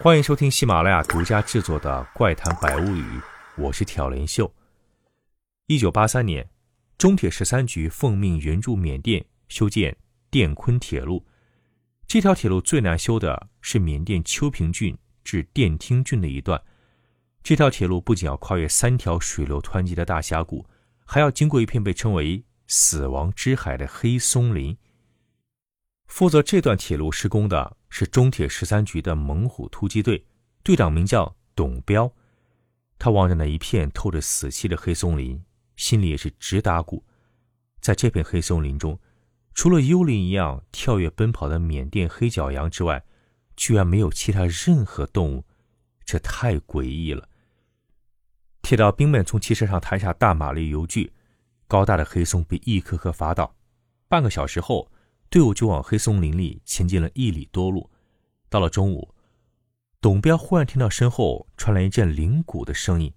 欢迎收听喜马拉雅独家制作的《怪谈百物语》，我是挑帘秀。一九八三年，中铁十三局奉命援助缅甸修建滇昆铁路。这条铁路最难修的是缅甸秋平郡至滇听郡的一段。这条铁路不仅要跨越三条水流湍急的大峡谷，还要经过一片被称为“死亡之海”的黑松林。负责这段铁路施工的是中铁十三局的猛虎突击队，队长名叫董彪。他望着那一片透着死气的黑松林，心里也是直打鼓。在这片黑松林中，除了幽灵一样跳跃奔跑的缅甸黑脚羊之外，居然没有其他任何动物，这太诡异了。铁道兵们从汽车上抬下大马力油锯，高大的黑松被一颗颗伐倒。半个小时后。队伍就往黑松林里前进了一里多路，到了中午，董彪忽然听到身后传来一阵铃鼓的声音，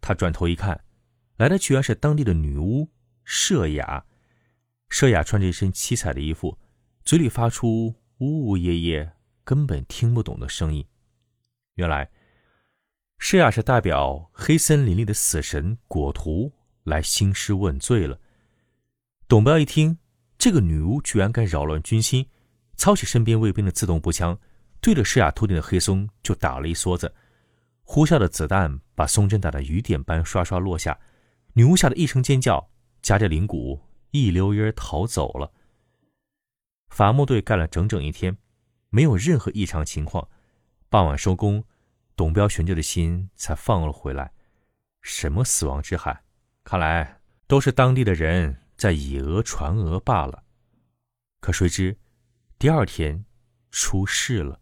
他转头一看，来的居然是当地的女巫舍雅。舍雅穿着一身七彩的衣服，嘴里发出呜呜咽咽、根本听不懂的声音。原来，舍雅是代表黑森林里的死神果图来兴师问罪了。董彪一听。这个女巫居然敢扰乱军心，操起身边卫兵的自动步枪，对着施雅头顶的黑松就打了一梭子。呼啸的子弹把松针打得雨点般刷刷落下。女巫吓得一声尖叫，夹着铃鼓一溜烟逃走了。伐木队干了整整一天，没有任何异常情况。傍晚收工，董彪悬着的心才放了回来。什么死亡之海？看来都是当地的人。在以讹传讹罢了，可谁知，第二天出事了。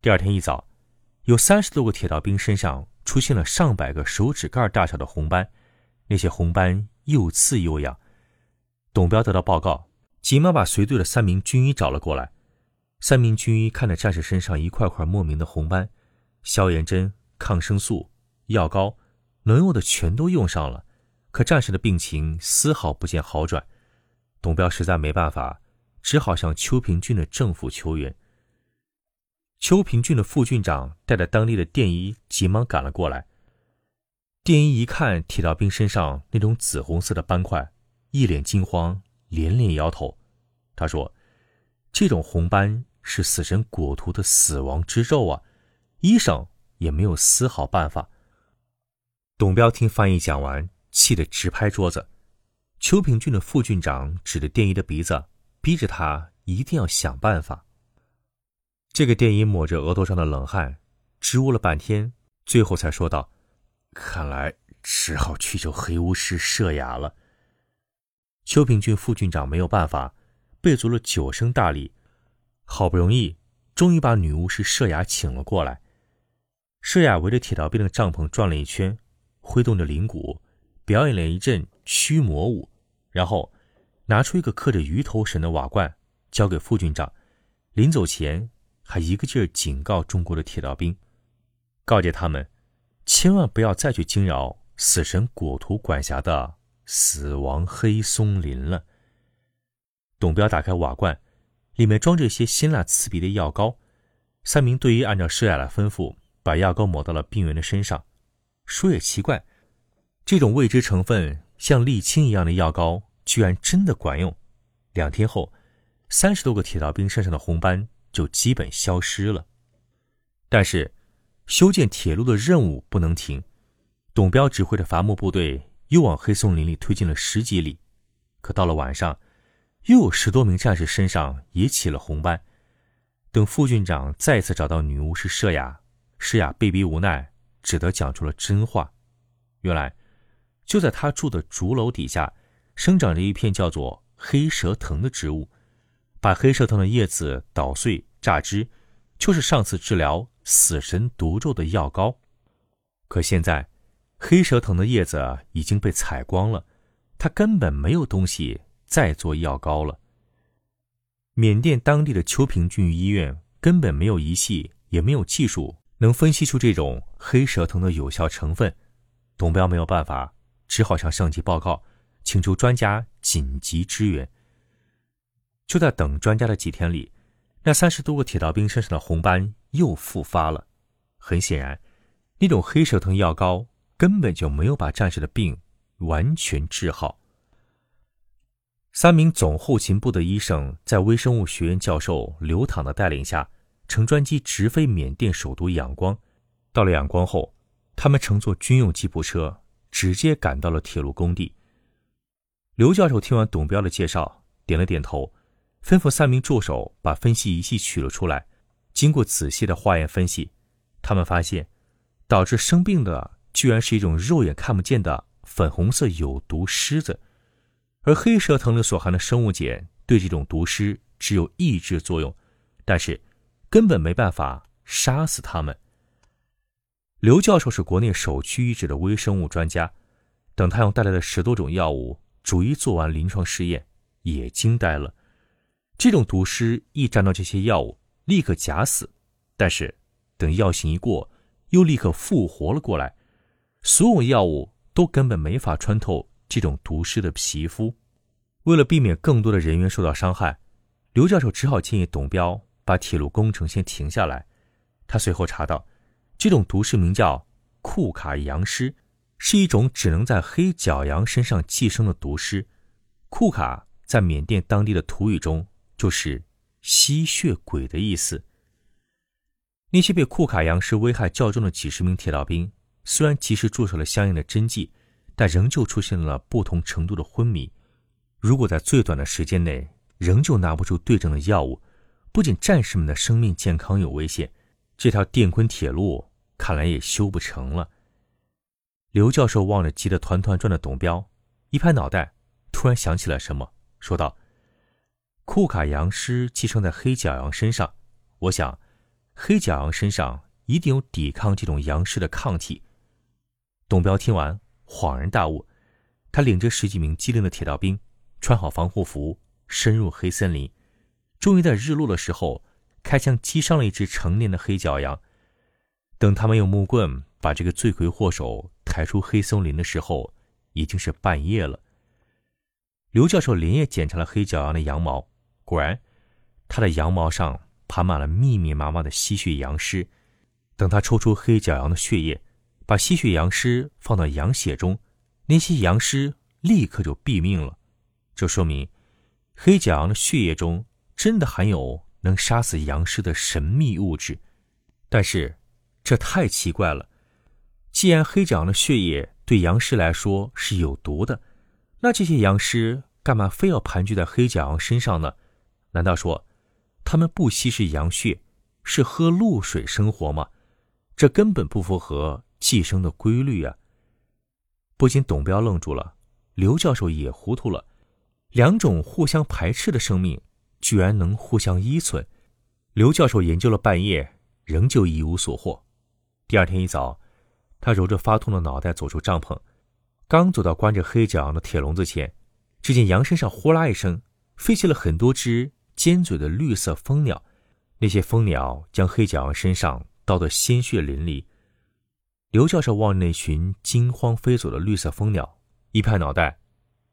第二天一早，有三十多个铁道兵身上出现了上百个手指盖大小的红斑，那些红斑又刺又痒。董彪得到报告，急忙把随队的三名军医找了过来。三名军医看着战士身上一块块莫名的红斑，消炎针、抗生素、药膏，能用的全都用上了。可战士的病情丝毫不见好转，董彪实在没办法，只好向邱平郡的政府求援。邱平郡的副郡长带着当地的电医急忙赶了过来。电医一看铁道兵身上那种紫红色的斑块，一脸惊慌，连连摇头。他说：“这种红斑是死神果图的死亡之咒啊！”医生也没有丝毫办法。董彪听翻译讲完。气得直拍桌子，邱平郡的副郡长指着电医的鼻子，逼着他一定要想办法。这个电医抹着额头上的冷汗，支吾了半天，最后才说道：“看来只好去救黑巫师佘雅了。”邱平郡副郡长没有办法，备足了九升大礼，好不容易，终于把女巫师佘雅请了过来。佘雅围着铁道兵的帐篷转了一圈，挥动着铃鼓。表演了一阵驱魔舞，然后拿出一个刻着鱼头神的瓦罐，交给副军长。临走前，还一个劲儿警告中国的铁道兵，告诫他们千万不要再去惊扰死神果图管辖的死亡黑松林了。董彪打开瓦罐，里面装着一些辛辣刺鼻的药膏。三名队医按照施雅的吩咐，把药膏抹到了病员的身上。说也奇怪。这种未知成分像沥青一样的药膏，居然真的管用。两天后，三十多个铁道兵身上的红斑就基本消失了。但是，修建铁路的任务不能停。董彪指挥的伐木部队又往黑松林里推进了十几里，可到了晚上，又有十多名战士身上也起了红斑。等副军长再次找到女巫师佘雅，施雅被逼无奈，只得讲出了真话。原来。就在他住的竹楼底下，生长着一片叫做黑蛇藤的植物。把黑蛇藤的叶子捣碎榨汁，就是上次治疗死神毒咒的药膏。可现在，黑蛇藤的叶子已经被采光了，它根本没有东西再做药膏了。缅甸当地的秋平郡医院根本没有仪器，也没有技术能分析出这种黑蛇藤的有效成分。董彪没有办法。只好向上级报告，请求专家紧急支援。就在等专家的几天里，那三十多个铁道兵身上的红斑又复发了。很显然，那种黑蛇藤药膏根本就没有把战士的病完全治好。三名总后勤部的医生在微生物学院教授刘躺的带领下，乘专机直飞缅甸首都仰光。到了仰光后，他们乘坐军用吉普车，直接赶到了铁路工地。刘教授听完董彪的介绍，点了点头，吩咐三名助手把分析仪器取了出来。经过仔细的化验分析，他们发现，导致生病的居然是一种肉眼看不见的粉红色有毒虱子，而黑蛇藤里所含的生物碱对这种毒虱只有抑制作用，但是根本没办法杀死它们。刘教授是国内首屈一指的微生物专家，等他用带来的十多种药物逐一做完临床试验，也惊呆了。这种毒虱一沾到这些药物，立刻假死，但是等药性一过，又立刻复活了过来。所有药物都根本没法穿透这种毒虱的皮肤。为了避免更多的人员受到伤害，刘教授只好建议董彪把铁路工程先停下来。他随后查到。这种毒虱名叫库卡羊虱，是一种只能在黑角羊身上寄生的毒虱。库卡在缅甸当地的土语中就是吸血鬼的意思。那些被库卡羊虱危害较重的几十名铁道兵，虽然及时注射了相应的针剂，但仍旧出现了不同程度的昏迷。如果在最短的时间内仍旧拿不出对症的药物，不仅战士们的生命健康有危险。这条电昆铁路看来也修不成了。刘教授望着急得团团转的董彪，一拍脑袋，突然想起了什么，说道：“库卡羊尸寄生在黑角羊身上，我想，黑角羊身上一定有抵抗这种羊尸的抗体。”董彪听完，恍然大悟，他领着十几名机灵的铁道兵，穿好防护服，深入黑森林，终于在日落的时候。开枪击伤了一只成年的黑角羊。等他们用木棍把这个罪魁祸首抬出黑森林的时候，已经是半夜了。刘教授连夜检查了黑角羊的羊毛，果然，它的羊毛上爬满了密密麻麻的吸血羊尸。等他抽出黑角羊的血液，把吸血羊尸放到羊血中，那些羊尸立刻就毙命了。这说明，黑角羊的血液中真的含有。能杀死羊尸的神秘物质，但是这太奇怪了。既然黑角的血液对羊尸来说是有毒的，那这些羊尸干嘛非要盘踞在黑角羊身上呢？难道说他们不吸食羊血，是喝露水生活吗？这根本不符合寄生的规律啊！不仅董彪愣住了，刘教授也糊涂了。两种互相排斥的生命。居然能互相依存，刘教授研究了半夜，仍旧一无所获。第二天一早，他揉着发痛的脑袋走出帐篷，刚走到关着黑角羊的铁笼子前，只见羊身上呼啦一声飞起了很多只尖嘴的绿色蜂鸟，那些蜂鸟将黑角羊身上刀得鲜血淋漓。刘教授望着那群惊慌飞走的绿色蜂鸟，一拍脑袋，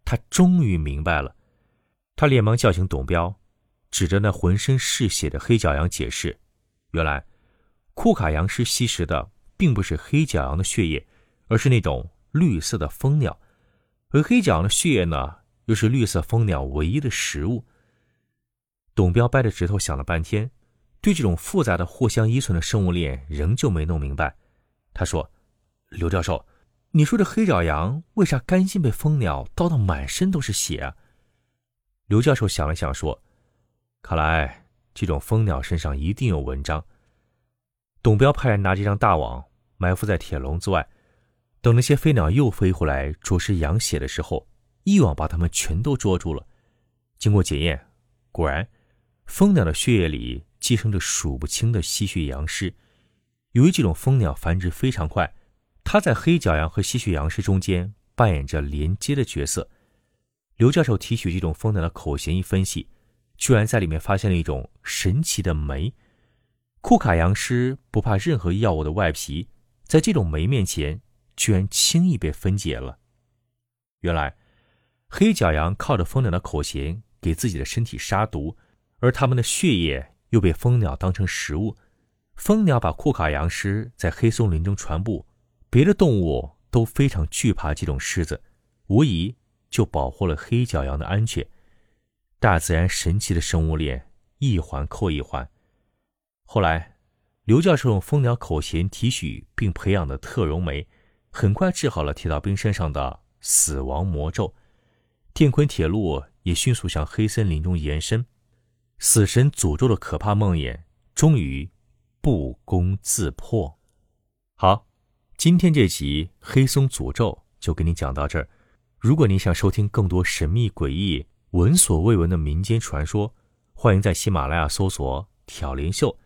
他终于明白了。他连忙叫醒董彪。指着那浑身是血的黑角羊解释：“原来，库卡羊是吸食的并不是黑角羊的血液，而是那种绿色的蜂鸟，而黑角羊的血液呢，又是绿色蜂鸟唯一的食物。”董彪掰着指头想了半天，对这种复杂的互相依存的生物链仍旧没弄明白。他说：“刘教授，你说这黑角羊为啥甘心被蜂鸟叨得满身都是血啊？”刘教授想了想说。看来这种蜂鸟身上一定有文章。董彪派人拿这张大网埋伏在铁笼子外，等那些飞鸟又飞回来啄食羊血的时候，一网把它们全都捉住了。经过检验，果然，蜂鸟的血液里寄生着数不清的吸血羊尸。由于这种蜂鸟繁殖非常快，它在黑角羊和吸血羊尸中间扮演着连接的角色。刘教授提取这种蜂鸟的口型一分析。居然在里面发现了一种神奇的酶，库卡羊尸不怕任何药物的外皮，在这种酶面前，居然轻易被分解了。原来，黑角羊靠着蜂鸟的口衔给自己的身体杀毒，而它们的血液又被蜂鸟当成食物，蜂鸟把库卡羊尸在黑松林中传播，别的动物都非常惧怕这种狮子，无疑就保护了黑角羊的安全。大自然神奇的生物链，一环扣一环。后来，刘教授用蜂鸟口衔提取并培养的特溶酶，很快治好了铁道兵身上的死亡魔咒。电昆铁路也迅速向黑森林中延伸，死神诅咒的可怕梦魇终于不攻自破。好，今天这集黑松诅咒就给你讲到这儿。如果你想收听更多神秘诡异、闻所未闻的民间传说，欢迎在喜马拉雅搜索“挑林秀”。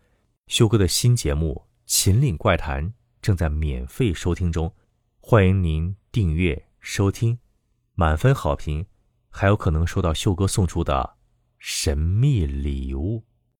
修哥的新节目《秦岭怪谈》正在免费收听中，欢迎您订阅收听，满分好评。还有可能收到秀哥送出的神秘礼物。